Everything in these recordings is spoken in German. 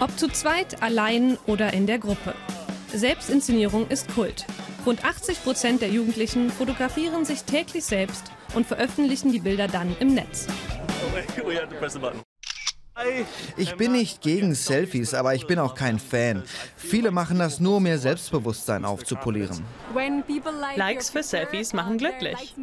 Ob zu zweit, allein oder in der Gruppe. Selbstinszenierung ist Kult. Rund 80 Prozent der Jugendlichen fotografieren sich täglich selbst und veröffentlichen die Bilder dann im Netz. Ich bin nicht gegen Selfies, aber ich bin auch kein Fan. Viele machen das nur, um ihr Selbstbewusstsein aufzupolieren. Likes für Selfies machen glücklich.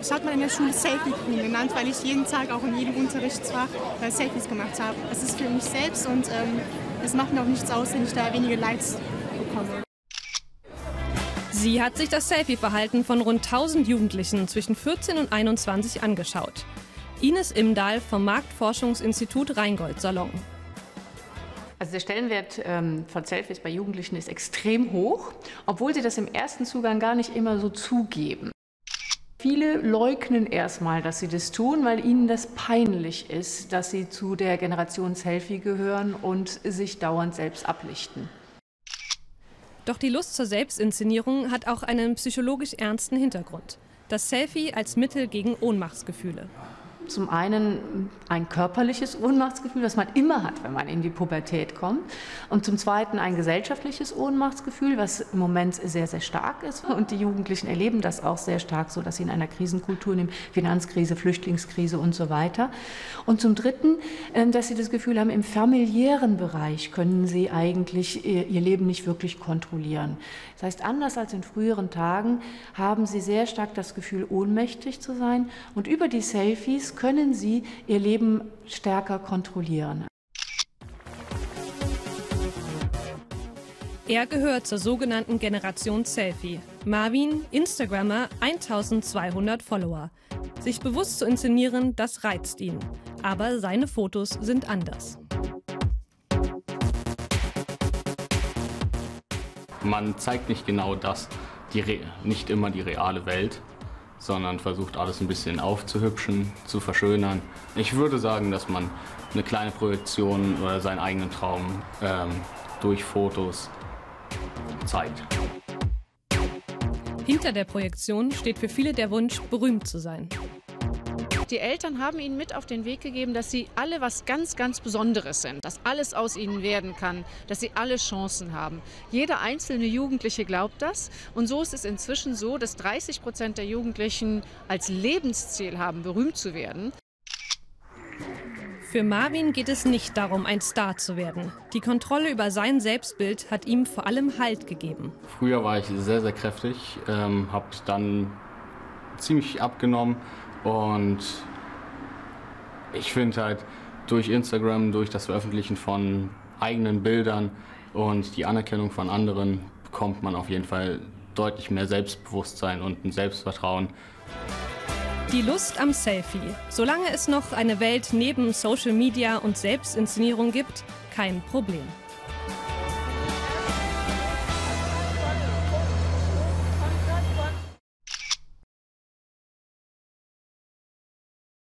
Ich habe mal in der Schule Selfie Queen genannt, weil ich jeden Tag auch in jedem Unterrichtsfach äh, Selfies gemacht habe. Es ist für mich selbst und ähm, es macht mir auch nichts aus, wenn ich da wenige Likes bekomme. Sie hat sich das Selfie-Verhalten von rund 1000 Jugendlichen zwischen 14 und 21 angeschaut. Ines Imdahl vom Marktforschungsinstitut Rheingold Salon. Also der Stellenwert ähm, von Selfies bei Jugendlichen ist extrem hoch, obwohl sie das im ersten Zugang gar nicht immer so zugeben. Viele leugnen erstmal, dass sie das tun, weil ihnen das peinlich ist, dass sie zu der Generation Selfie gehören und sich dauernd selbst ablichten. Doch die Lust zur Selbstinszenierung hat auch einen psychologisch ernsten Hintergrund. Das Selfie als Mittel gegen Ohnmachtsgefühle zum einen ein körperliches Ohnmachtsgefühl, das man immer hat, wenn man in die Pubertät kommt. Und zum Zweiten ein gesellschaftliches Ohnmachtsgefühl, was im Moment sehr, sehr stark ist. Und die Jugendlichen erleben das auch sehr stark, so dass sie in einer Krisenkultur nehmen, Finanzkrise, Flüchtlingskrise und so weiter. Und zum Dritten, ähm, dass sie das Gefühl haben, im familiären Bereich können sie eigentlich ihr Leben nicht wirklich kontrollieren. Das heißt, anders als in früheren Tagen haben sie sehr stark das Gefühl, ohnmächtig zu sein. Und über die Selfies können sie ihr Leben stärker kontrollieren. Er gehört zur sogenannten Generation Selfie. Marvin, Instagrammer, 1200 Follower. Sich bewusst zu inszenieren, das reizt ihn. Aber seine Fotos sind anders. Man zeigt nicht genau das, die nicht immer die reale Welt, sondern versucht alles ein bisschen aufzuhübschen, zu verschönern. Ich würde sagen, dass man eine kleine Projektion oder seinen eigenen Traum ähm, durch Fotos zeigt. Hinter der Projektion steht für viele der Wunsch, berühmt zu sein. Die Eltern haben ihnen mit auf den Weg gegeben, dass sie alle was ganz, ganz Besonderes sind, dass alles aus ihnen werden kann, dass sie alle Chancen haben. Jeder einzelne Jugendliche glaubt das. Und so ist es inzwischen so, dass 30 Prozent der Jugendlichen als Lebensziel haben, berühmt zu werden. Für Marvin geht es nicht darum, ein Star zu werden. Die Kontrolle über sein Selbstbild hat ihm vor allem Halt gegeben. Früher war ich sehr, sehr kräftig, ähm, habe dann ziemlich abgenommen und ich finde halt durch Instagram, durch das Veröffentlichen von eigenen Bildern und die Anerkennung von anderen bekommt man auf jeden Fall deutlich mehr Selbstbewusstsein und ein Selbstvertrauen. Die Lust am Selfie. Solange es noch eine Welt neben Social Media und Selbstinszenierung gibt, kein Problem.